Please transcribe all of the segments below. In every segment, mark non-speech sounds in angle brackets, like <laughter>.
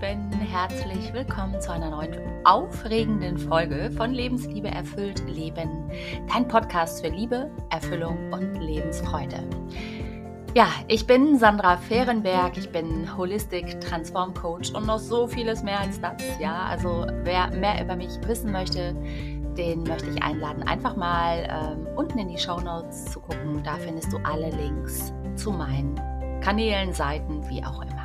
Lieben, herzlich willkommen zu einer neuen aufregenden Folge von Lebensliebe erfüllt Leben, dein Podcast für Liebe, Erfüllung und Lebensfreude. Ja, ich bin Sandra Fehrenberg, ich bin Holistic Transform Coach und noch so vieles mehr als das. Ja, also wer mehr über mich wissen möchte, den möchte ich einladen, einfach mal ähm, unten in die Show Notes zu gucken. Da findest du alle Links zu meinen Kanälen, Seiten, wie auch immer.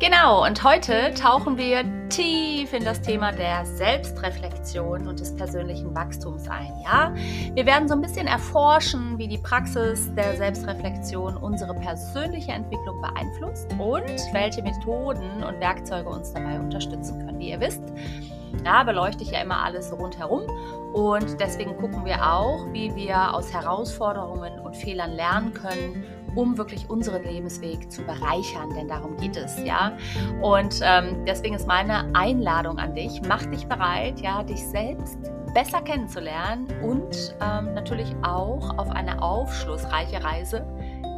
Genau, und heute tauchen wir tief in das Thema der Selbstreflexion und des persönlichen Wachstums ein. Ja, wir werden so ein bisschen erforschen, wie die Praxis der Selbstreflexion unsere persönliche Entwicklung beeinflusst und welche Methoden und Werkzeuge uns dabei unterstützen können. Wie ihr wisst, ja, beleuchte ich ja immer alles rundherum und deswegen gucken wir auch, wie wir aus Herausforderungen und Fehlern lernen können um wirklich unseren Lebensweg zu bereichern, denn darum geht es, ja. Und ähm, deswegen ist meine Einladung an dich, mach dich bereit, ja, dich selbst besser kennenzulernen und ähm, natürlich auch auf eine aufschlussreiche Reise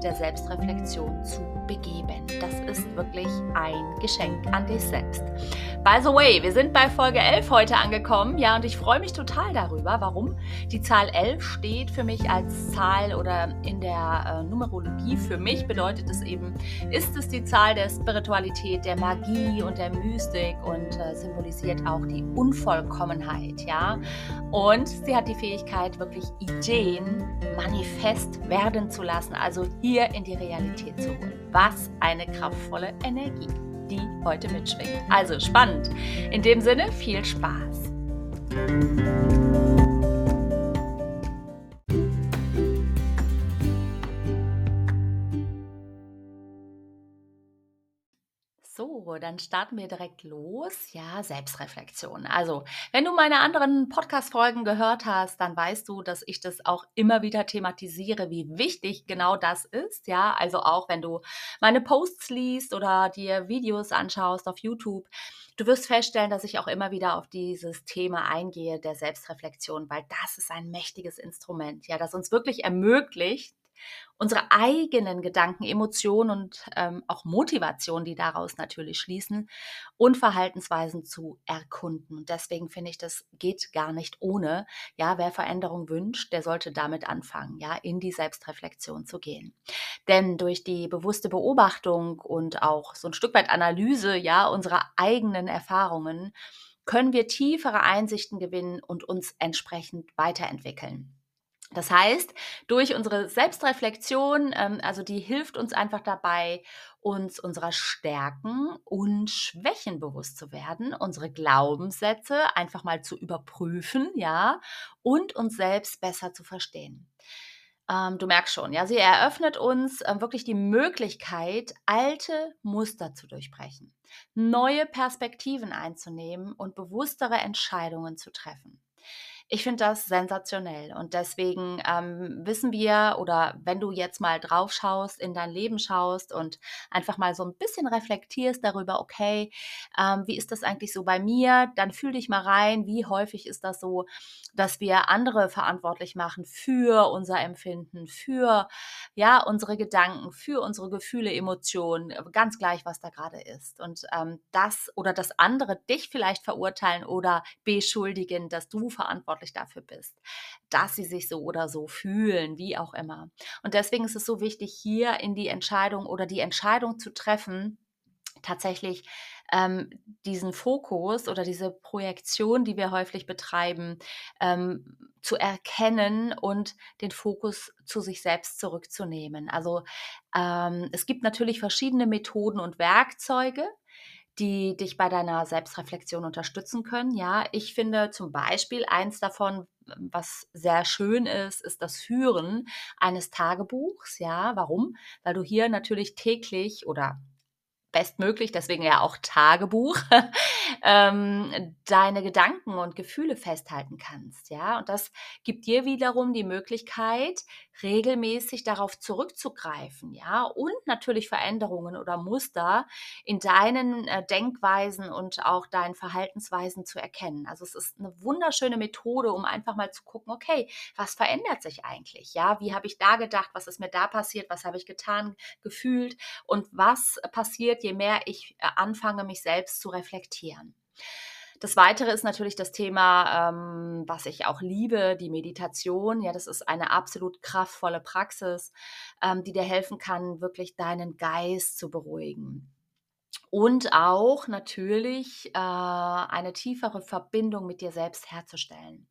der Selbstreflexion zu begeben. Das ist wirklich ein Geschenk an dich selbst. By the way, wir sind bei Folge 11 heute angekommen. Ja, und ich freue mich total darüber. Warum? Die Zahl 11 steht für mich als Zahl oder in der äh, Numerologie für mich bedeutet es eben, ist es die Zahl der Spiritualität, der Magie und der Mystik und äh, symbolisiert auch die Unvollkommenheit. Ja, und sie hat die Fähigkeit, wirklich Ideen manifest werden zu lassen, also hier in die Realität zu holen. Was eine kraftvolle Energie, die heute mitschwingt. Also spannend. In dem Sinne, viel Spaß. So, dann starten wir direkt los. Ja, Selbstreflexion. Also, wenn du meine anderen Podcast-Folgen gehört hast, dann weißt du, dass ich das auch immer wieder thematisiere, wie wichtig genau das ist. Ja, also auch wenn du meine Posts liest oder dir Videos anschaust auf YouTube, du wirst feststellen, dass ich auch immer wieder auf dieses Thema eingehe der Selbstreflexion, weil das ist ein mächtiges Instrument, ja, das uns wirklich ermöglicht, unsere eigenen Gedanken, Emotionen und ähm, auch Motivationen, die daraus natürlich schließen, und Verhaltensweisen zu erkunden. Und deswegen finde ich, das geht gar nicht ohne. Ja, wer Veränderung wünscht, der sollte damit anfangen, ja, in die Selbstreflexion zu gehen. Denn durch die bewusste Beobachtung und auch so ein Stück weit Analyse, ja, unserer eigenen Erfahrungen, können wir tiefere Einsichten gewinnen und uns entsprechend weiterentwickeln. Das heißt, durch unsere Selbstreflexion, ähm, also die hilft uns einfach dabei, uns unserer Stärken und Schwächen bewusst zu werden, unsere Glaubenssätze einfach mal zu überprüfen, ja, und uns selbst besser zu verstehen. Ähm, du merkst schon, ja, sie eröffnet uns ähm, wirklich die Möglichkeit, alte Muster zu durchbrechen, neue Perspektiven einzunehmen und bewusstere Entscheidungen zu treffen. Ich finde das sensationell und deswegen ähm, wissen wir oder wenn du jetzt mal drauf schaust, in dein Leben schaust und einfach mal so ein bisschen reflektierst darüber, okay, ähm, wie ist das eigentlich so bei mir, dann fühl dich mal rein, wie häufig ist das so, dass wir andere verantwortlich machen für unser Empfinden, für ja unsere Gedanken, für unsere Gefühle, Emotionen, ganz gleich, was da gerade ist. Und ähm, das oder das andere dich vielleicht verurteilen oder beschuldigen, dass du verantwortlich verantwortlich dafür bist, dass sie sich so oder so fühlen, wie auch immer. Und deswegen ist es so wichtig, hier in die Entscheidung oder die Entscheidung zu treffen, tatsächlich ähm, diesen Fokus oder diese Projektion, die wir häufig betreiben, ähm, zu erkennen und den Fokus zu sich selbst zurückzunehmen. Also ähm, es gibt natürlich verschiedene Methoden und Werkzeuge, die dich bei deiner Selbstreflexion unterstützen können. Ja, ich finde zum Beispiel eins davon, was sehr schön ist, ist das Führen eines Tagebuchs. Ja, warum? Weil du hier natürlich täglich oder bestmöglich, deswegen ja auch Tagebuch, <laughs> ähm, deine Gedanken und Gefühle festhalten kannst, ja. Und das gibt dir wiederum die Möglichkeit, regelmäßig darauf zurückzugreifen, ja, und natürlich Veränderungen oder Muster in deinen äh, Denkweisen und auch deinen Verhaltensweisen zu erkennen. Also es ist eine wunderschöne Methode, um einfach mal zu gucken, okay, was verändert sich eigentlich? Ja, wie habe ich da gedacht? Was ist mir da passiert? Was habe ich getan, gefühlt? Und was passiert, je mehr ich äh, anfange, mich selbst zu reflektieren? Das Weitere ist natürlich das Thema, ähm, was ich auch liebe, die Meditation. Ja, das ist eine absolut kraftvolle Praxis, ähm, die dir helfen kann, wirklich deinen Geist zu beruhigen. Und auch natürlich äh, eine tiefere Verbindung mit dir selbst herzustellen.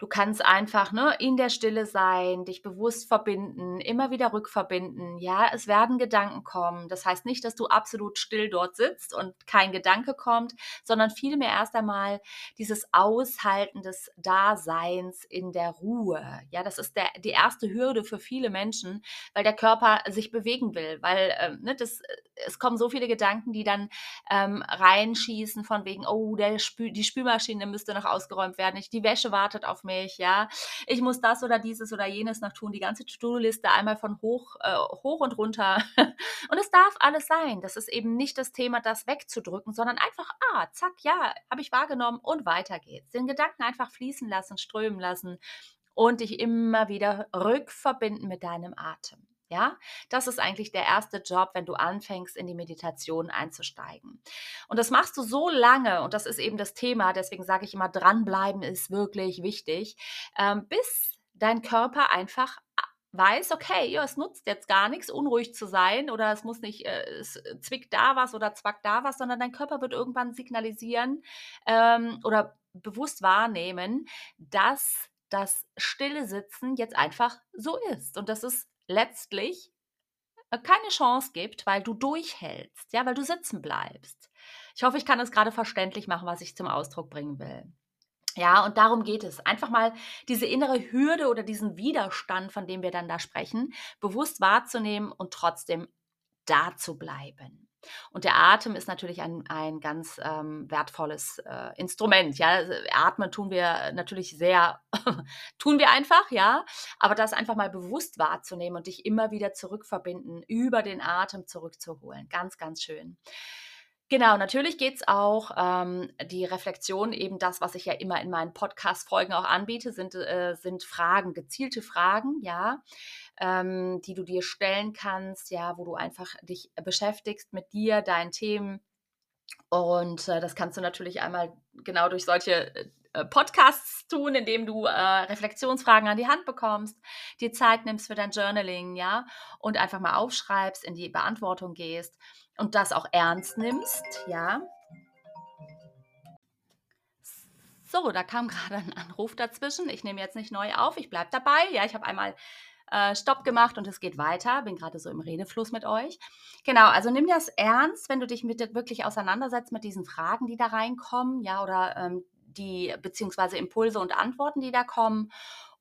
Du kannst einfach ne, in der Stille sein, dich bewusst verbinden, immer wieder rückverbinden. Ja, es werden Gedanken kommen. Das heißt nicht, dass du absolut still dort sitzt und kein Gedanke kommt, sondern vielmehr erst einmal dieses Aushalten des Daseins in der Ruhe. Ja, das ist der, die erste Hürde für viele Menschen, weil der Körper sich bewegen will, weil äh, ne, das, es kommen so viele Gedanken, die dann ähm, reinschießen von wegen, oh, der Spül, die Spülmaschine müsste noch ausgeräumt werden, die Wäsche wartet auf mich mich, ja. Ich muss das oder dieses oder jenes noch tun, die ganze To-Do-Liste einmal von hoch, äh, hoch und runter. <laughs> und es darf alles sein. Das ist eben nicht das Thema, das wegzudrücken, sondern einfach, ah, zack, ja, habe ich wahrgenommen und weiter geht's. Den Gedanken einfach fließen lassen, strömen lassen und dich immer wieder rückverbinden mit deinem Atem. Ja, das ist eigentlich der erste Job, wenn du anfängst, in die Meditation einzusteigen. Und das machst du so lange, und das ist eben das Thema, deswegen sage ich immer, dranbleiben ist wirklich wichtig, ähm, bis dein Körper einfach weiß, okay, ja, es nutzt jetzt gar nichts, unruhig zu sein oder es muss nicht, äh, es zwickt da was oder zwackt da was, sondern dein Körper wird irgendwann signalisieren ähm, oder bewusst wahrnehmen, dass das stille Sitzen jetzt einfach so ist. Und das ist letztlich äh, keine Chance gibt, weil du durchhältst, ja, weil du sitzen bleibst. Ich hoffe, ich kann es gerade verständlich machen, was ich zum Ausdruck bringen will. Ja, und darum geht es. Einfach mal diese innere Hürde oder diesen Widerstand, von dem wir dann da sprechen, bewusst wahrzunehmen und trotzdem da zu bleiben. Und der Atem ist natürlich ein, ein ganz ähm, wertvolles äh, Instrument. Ja, also, atmen tun wir natürlich sehr, <laughs> tun wir einfach, ja. Aber das einfach mal bewusst wahrzunehmen und dich immer wieder zurückverbinden, über den Atem zurückzuholen. Ganz, ganz schön. Genau, natürlich geht es auch, ähm, die Reflexion, eben das, was ich ja immer in meinen Podcast-Folgen auch anbiete, sind, äh, sind Fragen, gezielte Fragen, ja, ähm, die du dir stellen kannst, ja, wo du einfach dich beschäftigst mit dir, deinen Themen. Und äh, das kannst du natürlich einmal genau durch solche äh, Podcasts tun, indem du äh, Reflexionsfragen an die Hand bekommst, dir Zeit nimmst für dein Journaling, ja, und einfach mal aufschreibst, in die Beantwortung gehst und das auch ernst nimmst, ja. So, da kam <laughs> gerade ein Anruf dazwischen. Ich nehme jetzt nicht neu auf, ich bleibe dabei. Ja, ich habe einmal äh, Stopp gemacht und es geht weiter. Bin gerade so im Redefluss mit euch. Genau, also nimm das ernst, wenn du dich mit wirklich auseinandersetzt mit diesen Fragen, die da reinkommen, ja, oder ähm, die beziehungsweise Impulse und Antworten, die da kommen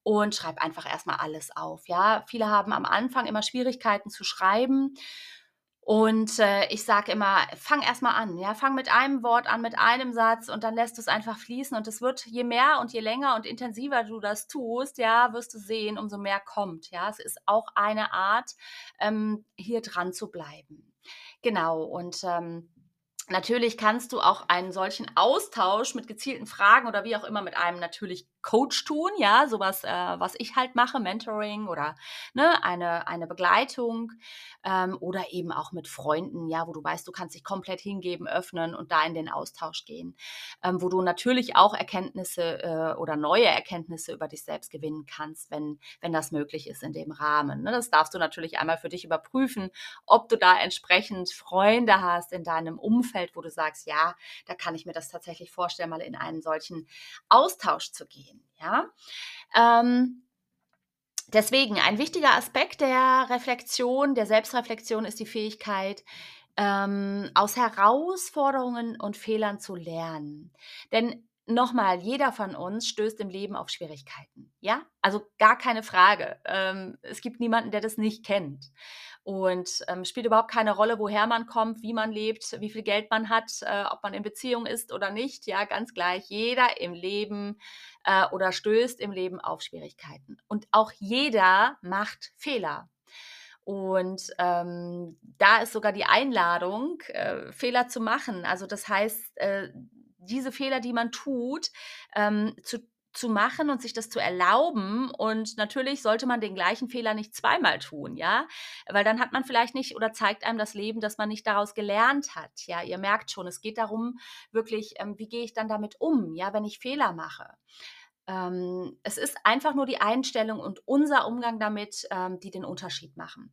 und schreib einfach erstmal alles auf. Ja, viele haben am Anfang immer Schwierigkeiten zu schreiben und äh, ich sage immer, fang erstmal an, ja, fang mit einem Wort an, mit einem Satz und dann lässt du es einfach fließen und es wird, je mehr und je länger und intensiver du das tust, ja, wirst du sehen, umso mehr kommt, ja. Es ist auch eine Art, ähm, hier dran zu bleiben. Genau, und ähm, Natürlich kannst du auch einen solchen Austausch mit gezielten Fragen oder wie auch immer mit einem natürlich Coach tun, ja, sowas, äh, was ich halt mache, Mentoring oder ne, eine, eine Begleitung ähm, oder eben auch mit Freunden, ja, wo du weißt, du kannst dich komplett hingeben, öffnen und da in den Austausch gehen, ähm, wo du natürlich auch Erkenntnisse äh, oder neue Erkenntnisse über dich selbst gewinnen kannst, wenn, wenn das möglich ist in dem Rahmen. Ne? Das darfst du natürlich einmal für dich überprüfen, ob du da entsprechend Freunde hast in deinem Umfeld, wo du sagst, ja, da kann ich mir das tatsächlich vorstellen, mal in einen solchen Austausch zu gehen gehen. Ja? Ähm, deswegen ein wichtiger Aspekt der Reflexion, der Selbstreflexion ist die Fähigkeit, ähm, aus Herausforderungen und Fehlern zu lernen. Denn nochmal, jeder von uns stößt im Leben auf Schwierigkeiten. Ja, also gar keine Frage. Ähm, es gibt niemanden, der das nicht kennt. Und ähm, spielt überhaupt keine Rolle, woher man kommt, wie man lebt, wie viel Geld man hat, äh, ob man in Beziehung ist oder nicht. Ja, ganz gleich. Jeder im Leben äh, oder stößt im Leben auf Schwierigkeiten. Und auch jeder macht Fehler. Und ähm, da ist sogar die Einladung, äh, Fehler zu machen. Also das heißt, äh, diese Fehler, die man tut, ähm, zu, zu machen und sich das zu erlauben. Und natürlich sollte man den gleichen Fehler nicht zweimal tun, ja, weil dann hat man vielleicht nicht oder zeigt einem das Leben, dass man nicht daraus gelernt hat. Ja, ihr merkt schon, es geht darum, wirklich, ähm, wie gehe ich dann damit um, ja, wenn ich Fehler mache ähm, es ist einfach nur die Einstellung und unser Umgang damit, ähm, die den Unterschied machen.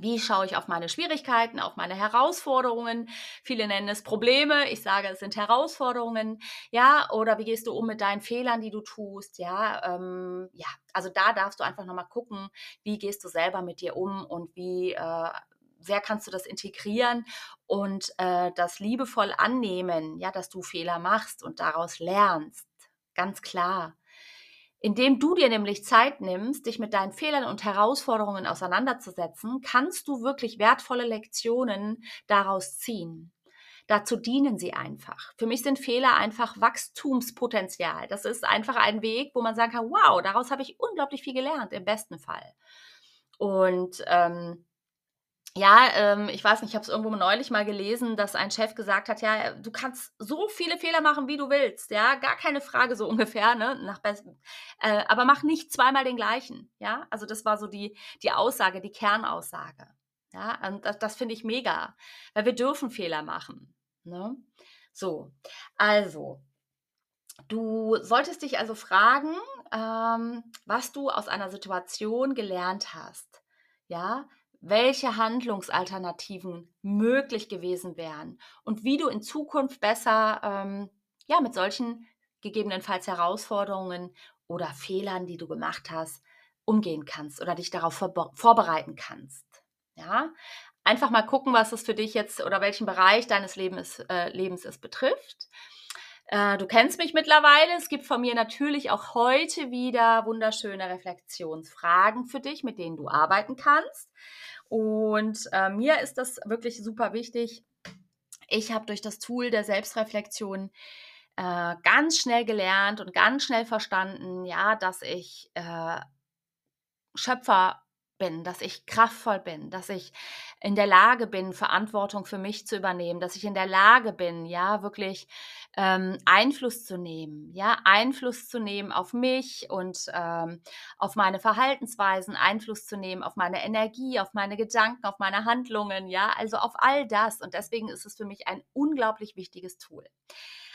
Wie schaue ich auf meine Schwierigkeiten, auf meine Herausforderungen? Viele nennen es Probleme. Ich sage, es sind Herausforderungen. Ja, oder wie gehst du um mit deinen Fehlern, die du tust? Ja, ähm, ja, also da darfst du einfach nochmal gucken, wie gehst du selber mit dir um und wie äh, sehr kannst du das integrieren und äh, das liebevoll annehmen, ja, dass du Fehler machst und daraus lernst. Ganz klar. Indem du dir nämlich Zeit nimmst, dich mit deinen Fehlern und Herausforderungen auseinanderzusetzen, kannst du wirklich wertvolle Lektionen daraus ziehen. Dazu dienen sie einfach. Für mich sind Fehler einfach Wachstumspotenzial. Das ist einfach ein Weg, wo man sagen kann, wow, daraus habe ich unglaublich viel gelernt, im besten Fall. Und ähm, ja, ähm, ich weiß nicht, ich habe es irgendwo neulich mal gelesen, dass ein Chef gesagt hat, ja, du kannst so viele Fehler machen, wie du willst, ja, gar keine Frage so <laughs> ungefähr, ne, nach besten, äh, aber mach nicht zweimal den gleichen, ja, also das war so die, die Aussage, die Kernaussage, ja, und das, das finde ich mega, weil wir dürfen Fehler machen, ne, so, also, du solltest dich also fragen, ähm, was du aus einer Situation gelernt hast, ja, welche Handlungsalternativen möglich gewesen wären und wie du in Zukunft besser ähm, ja, mit solchen gegebenenfalls Herausforderungen oder Fehlern, die du gemacht hast, umgehen kannst oder dich darauf vor vorbereiten kannst. Ja, einfach mal gucken, was es für dich jetzt oder welchen Bereich deines Lebens, äh, Lebens es betrifft. Äh, du kennst mich mittlerweile. Es gibt von mir natürlich auch heute wieder wunderschöne Reflexionsfragen für dich, mit denen du arbeiten kannst. Und äh, mir ist das wirklich super wichtig. Ich habe durch das Tool der Selbstreflexion äh, ganz schnell gelernt und ganz schnell verstanden, ja, dass ich äh, Schöpfer bin, dass ich kraftvoll bin, dass ich in der Lage bin, Verantwortung für mich zu übernehmen, dass ich in der Lage bin, ja, wirklich ähm, Einfluss zu nehmen, ja, Einfluss zu nehmen auf mich und ähm, auf meine Verhaltensweisen, Einfluss zu nehmen auf meine Energie, auf meine Gedanken, auf meine Handlungen, ja, also auf all das. Und deswegen ist es für mich ein unglaublich wichtiges Tool.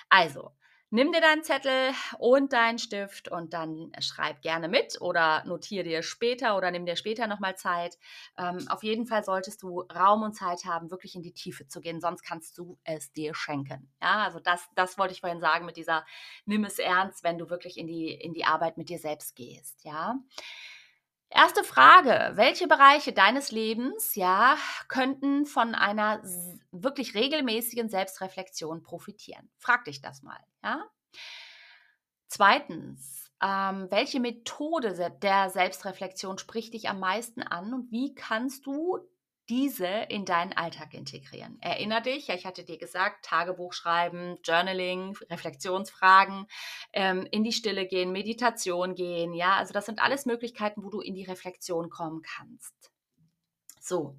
Also, Nimm dir deinen Zettel und deinen Stift und dann schreib gerne mit oder notiere dir später oder nimm dir später nochmal Zeit. Ähm, auf jeden Fall solltest du Raum und Zeit haben, wirklich in die Tiefe zu gehen, sonst kannst du es dir schenken. Ja, also das, das wollte ich vorhin sagen mit dieser Nimm es ernst, wenn du wirklich in die, in die Arbeit mit dir selbst gehst. Ja. Erste Frage, welche Bereiche deines Lebens, ja, könnten von einer wirklich regelmäßigen Selbstreflexion profitieren? Frag dich das mal, ja? Zweitens, ähm, welche Methode der Selbstreflexion spricht dich am meisten an und wie kannst du diese in deinen Alltag integrieren. Erinner dich, ich hatte dir gesagt, Tagebuch schreiben, Journaling, Reflexionsfragen, ähm, in die Stille gehen, Meditation gehen, ja, also das sind alles Möglichkeiten, wo du in die Reflexion kommen kannst. So.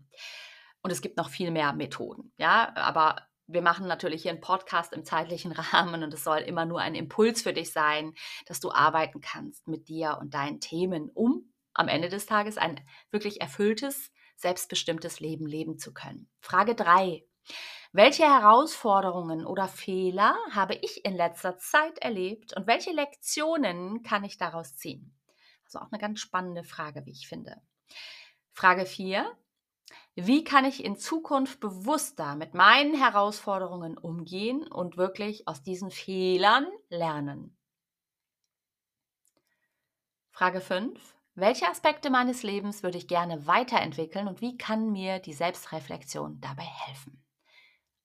Und es gibt noch viel mehr Methoden, ja, aber wir machen natürlich hier einen Podcast im zeitlichen <laughs> Rahmen und es soll immer nur ein Impuls für dich sein, dass du arbeiten kannst mit dir und deinen Themen, um am Ende des Tages ein wirklich erfülltes selbstbestimmtes Leben leben zu können. Frage 3. Welche Herausforderungen oder Fehler habe ich in letzter Zeit erlebt und welche Lektionen kann ich daraus ziehen? Also auch eine ganz spannende Frage, wie ich finde. Frage 4. Wie kann ich in Zukunft bewusster mit meinen Herausforderungen umgehen und wirklich aus diesen Fehlern lernen? Frage 5. Welche Aspekte meines Lebens würde ich gerne weiterentwickeln und wie kann mir die Selbstreflexion dabei helfen?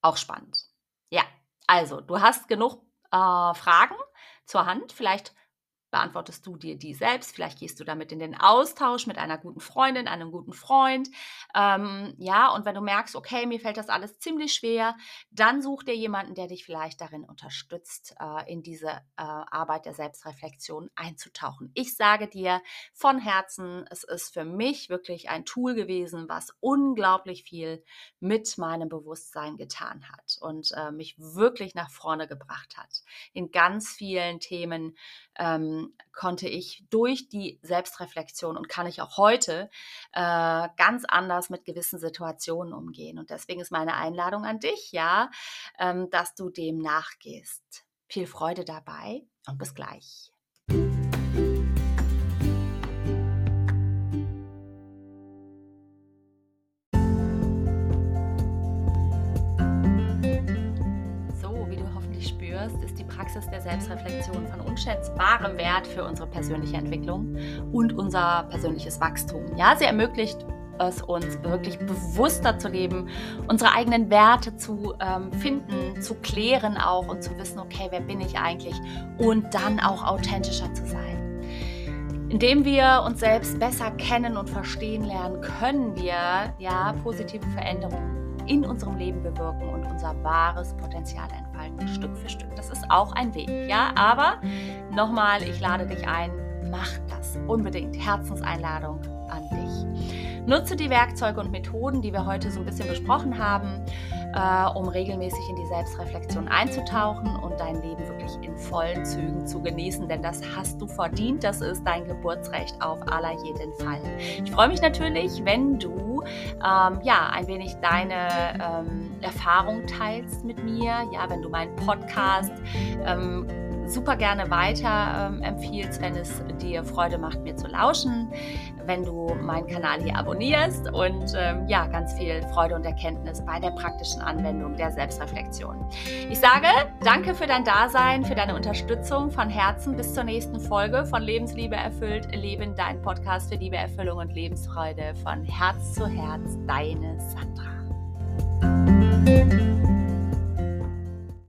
Auch spannend. Ja, also du hast genug äh, Fragen zur Hand. Vielleicht beantwortest du dir die selbst. Vielleicht gehst du damit in den Austausch mit einer guten Freundin, einem guten Freund. Ähm, ja, und wenn du merkst, okay, mir fällt das alles ziemlich schwer, dann such dir jemanden, der dich vielleicht darin unterstützt, äh, in diese äh, Arbeit der Selbstreflexion einzutauchen. Ich sage dir von Herzen, es ist für mich wirklich ein Tool gewesen, was unglaublich viel mit meinem Bewusstsein getan hat und äh, mich wirklich nach vorne gebracht hat. In ganz vielen Themen ähm, konnte ich durch die Selbstreflexion und kann ich auch heute äh, ganz anders mit gewissen Situationen umgehen. Und deswegen ist meine Einladung an dich, ja, ähm, dass du dem nachgehst. Viel Freude dabei und bis gleich. Praxis der Selbstreflexion von unschätzbarem Wert für unsere persönliche Entwicklung und unser persönliches Wachstum. Ja, sie ermöglicht es uns wirklich bewusster zu leben, unsere eigenen Werte zu ähm, finden, zu klären auch und zu wissen, okay, wer bin ich eigentlich und dann auch authentischer zu sein. Indem wir uns selbst besser kennen und verstehen lernen, können wir ja positive Veränderungen in unserem Leben bewirken und unser wahres Potenzial entfalten, Stück für Stück. Das ist auch ein Weg, ja. Aber nochmal, ich lade dich ein, mach das unbedingt. Herzenseinladung an dich. Nutze die Werkzeuge und Methoden, die wir heute so ein bisschen besprochen haben, äh, um regelmäßig in die Selbstreflexion einzutauchen und dein Leben wirklich in vollen Zügen zu genießen, denn das hast du verdient. Das ist dein Geburtsrecht auf aller jeden Fall. Ich freue mich natürlich, wenn du ähm, ja ein wenig deine ähm, Erfahrung teilst mit mir. Ja, wenn du meinen Podcast ähm, super gerne weiter ähm, empfiehlst, wenn es dir Freude macht, mir zu lauschen, wenn du meinen Kanal hier abonnierst und ähm, ja, ganz viel Freude und Erkenntnis bei der praktischen Anwendung der Selbstreflexion. Ich sage danke für dein Dasein, für deine Unterstützung von Herzen. Bis zur nächsten Folge von Lebensliebe erfüllt, Leben, dein Podcast für Liebe, Erfüllung und Lebensfreude von Herz zu Herz, deine Sandra.